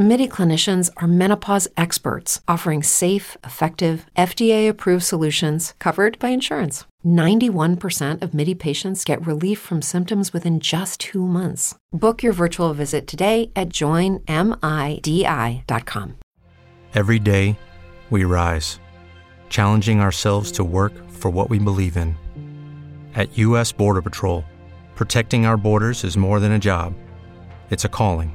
MIDI clinicians are menopause experts offering safe, effective, FDA approved solutions covered by insurance. 91% of MIDI patients get relief from symptoms within just two months. Book your virtual visit today at joinmidi.com. Every day, we rise, challenging ourselves to work for what we believe in. At U.S. Border Patrol, protecting our borders is more than a job, it's a calling.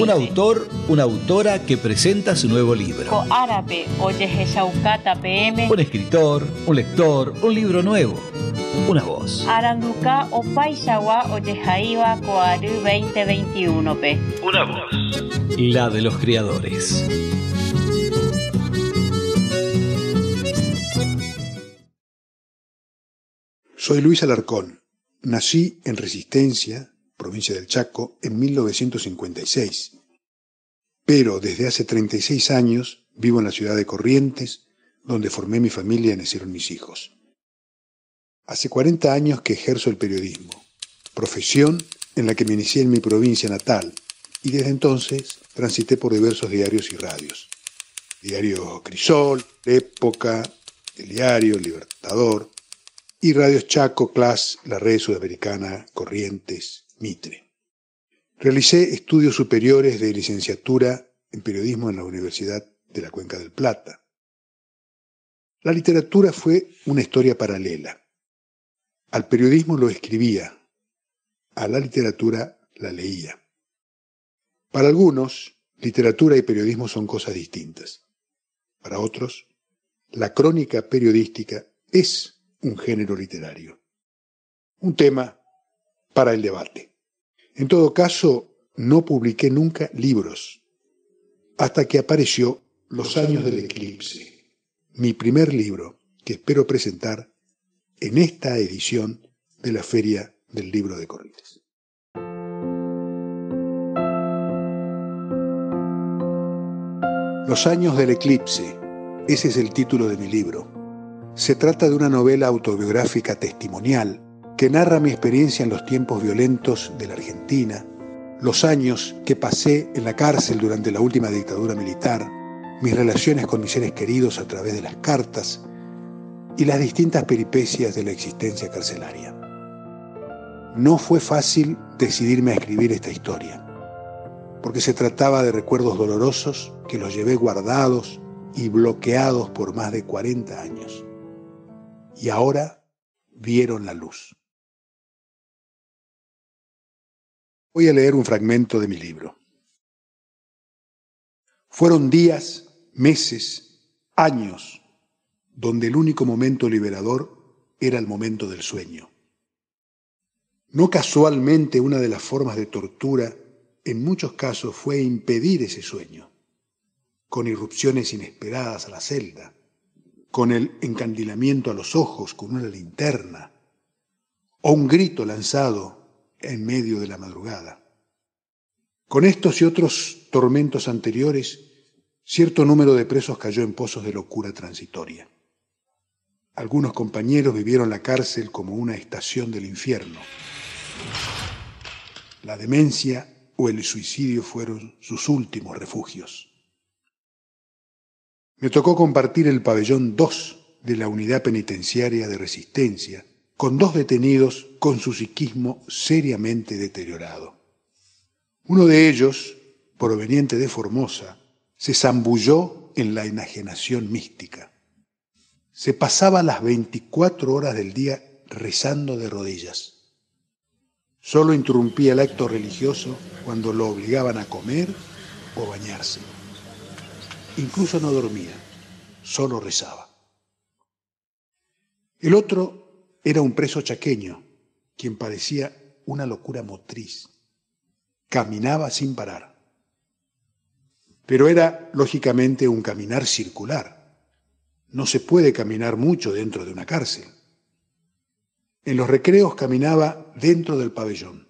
Un autor, una autora que presenta su nuevo libro. Un escritor, un lector, un libro nuevo. Una voz. Aranduca, Opaishawa, oye Jaiba, Coaru 2021 P. Una voz. La de los creadores. Soy Luis Alarcón. Nací en Resistencia, provincia del Chaco, en 1956. Pero desde hace 36 años vivo en la ciudad de Corrientes, donde formé mi familia y nacieron mis hijos. Hace 40 años que ejerzo el periodismo, profesión en la que me inicié en mi provincia natal, y desde entonces transité por diversos diarios y radios. Diario Crisol, Época, El Diario, Libertador, y Radios Chaco, CLAS, la Red Sudamericana, Corrientes, Mitre. Realicé estudios superiores de licenciatura en periodismo en la Universidad de la Cuenca del Plata. La literatura fue una historia paralela. Al periodismo lo escribía, a la literatura la leía. Para algunos, literatura y periodismo son cosas distintas. Para otros, la crónica periodística es un género literario. Un tema para el debate. En todo caso, no publiqué nunca libros, hasta que apareció Los años del eclipse, mi primer libro que espero presentar en esta edición de la Feria del Libro de Corrientes. Los años del eclipse, ese es el título de mi libro. Se trata de una novela autobiográfica testimonial que narra mi experiencia en los tiempos violentos de la Argentina, los años que pasé en la cárcel durante la última dictadura militar, mis relaciones con mis seres queridos a través de las cartas y las distintas peripecias de la existencia carcelaria. No fue fácil decidirme a escribir esta historia, porque se trataba de recuerdos dolorosos que los llevé guardados y bloqueados por más de 40 años y ahora vieron la luz. Voy a leer un fragmento de mi libro. Fueron días, meses, años, donde el único momento liberador era el momento del sueño. No casualmente una de las formas de tortura en muchos casos fue impedir ese sueño, con irrupciones inesperadas a la celda, con el encandilamiento a los ojos, con una linterna, o un grito lanzado en medio de la madrugada. Con estos y otros tormentos anteriores, cierto número de presos cayó en pozos de locura transitoria. Algunos compañeros vivieron la cárcel como una estación del infierno. La demencia o el suicidio fueron sus últimos refugios. Me tocó compartir el pabellón 2 de la unidad penitenciaria de resistencia con dos detenidos con su psiquismo seriamente deteriorado. Uno de ellos, proveniente de Formosa, se zambulló en la enajenación mística. Se pasaba las 24 horas del día rezando de rodillas. Solo interrumpía el acto religioso cuando lo obligaban a comer o bañarse. Incluso no dormía, solo rezaba. El otro era un preso chaqueño, quien padecía una locura motriz. Caminaba sin parar. Pero era, lógicamente, un caminar circular. No se puede caminar mucho dentro de una cárcel. En los recreos caminaba dentro del pabellón.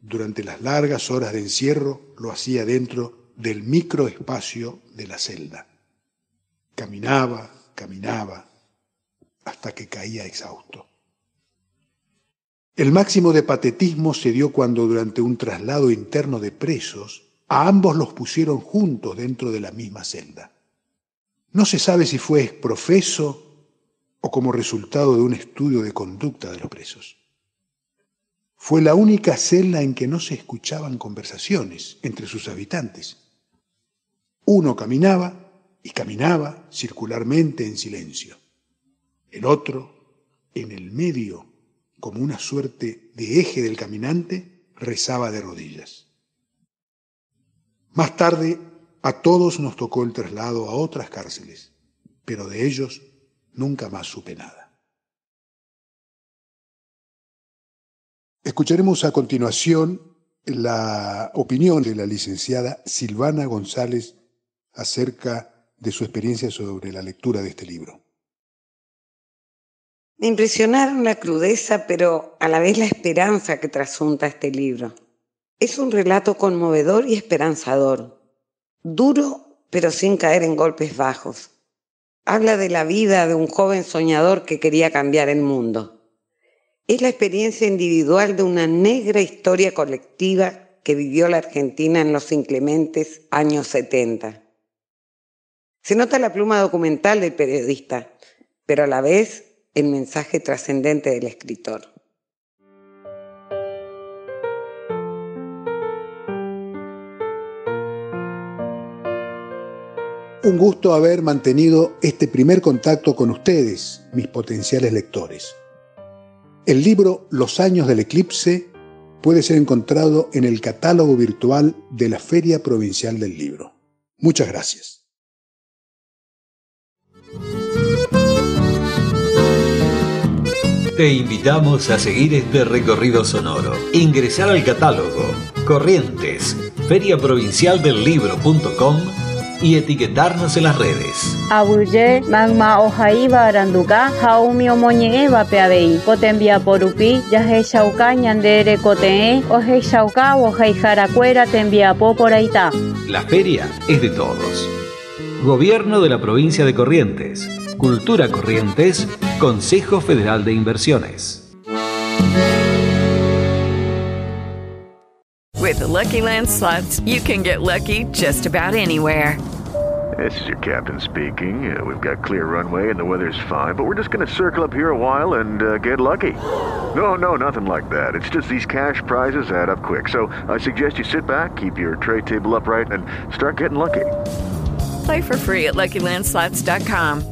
Durante las largas horas de encierro lo hacía dentro del microespacio de la celda. Caminaba, caminaba, hasta que caía exhausto. El máximo de patetismo se dio cuando durante un traslado interno de presos, a ambos los pusieron juntos dentro de la misma celda. No se sabe si fue exprofeso o como resultado de un estudio de conducta de los presos. Fue la única celda en que no se escuchaban conversaciones entre sus habitantes. Uno caminaba y caminaba circularmente en silencio. El otro, en el medio, como una suerte de eje del caminante, rezaba de rodillas. Más tarde, a todos nos tocó el traslado a otras cárceles, pero de ellos Nunca más supe nada. Escucharemos a continuación la opinión de la licenciada Silvana González acerca de su experiencia sobre la lectura de este libro. Me impresionaron la crudeza, pero a la vez la esperanza que trasunta este libro. Es un relato conmovedor y esperanzador, duro, pero sin caer en golpes bajos. Habla de la vida de un joven soñador que quería cambiar el mundo. Es la experiencia individual de una negra historia colectiva que vivió la Argentina en los inclementes años 70. Se nota la pluma documental del periodista, pero a la vez el mensaje trascendente del escritor. Un gusto haber mantenido este primer contacto con ustedes, mis potenciales lectores. El libro Los años del eclipse puede ser encontrado en el catálogo virtual de la Feria Provincial del Libro. Muchas gracias. Te invitamos a seguir este recorrido sonoro. Ingresar al catálogo Corrientes, feriaprovincialdelibro.com y etiquetarnos en las redes. Abuye, magma ojaiba aranduka, haumi omoñeeba peabei, cotenvia porupi, yahe shauka ñandere cotee, oje shauka ojai jaracuera tenviapo por aita. La feria es de todos. Gobierno de la provincia de Corrientes. Cultura Corrientes, Consejo Federal de Inversiones. With the Lucky Land slots, you can get lucky just about anywhere. This is your captain speaking. Uh, we've got clear runway and the weather's fine, but we're just going to circle up here a while and uh, get lucky. No, no, nothing like that. It's just these cash prizes add up quick. So I suggest you sit back, keep your tray table upright, and start getting lucky. Play for free at LuckyLandSlots.com.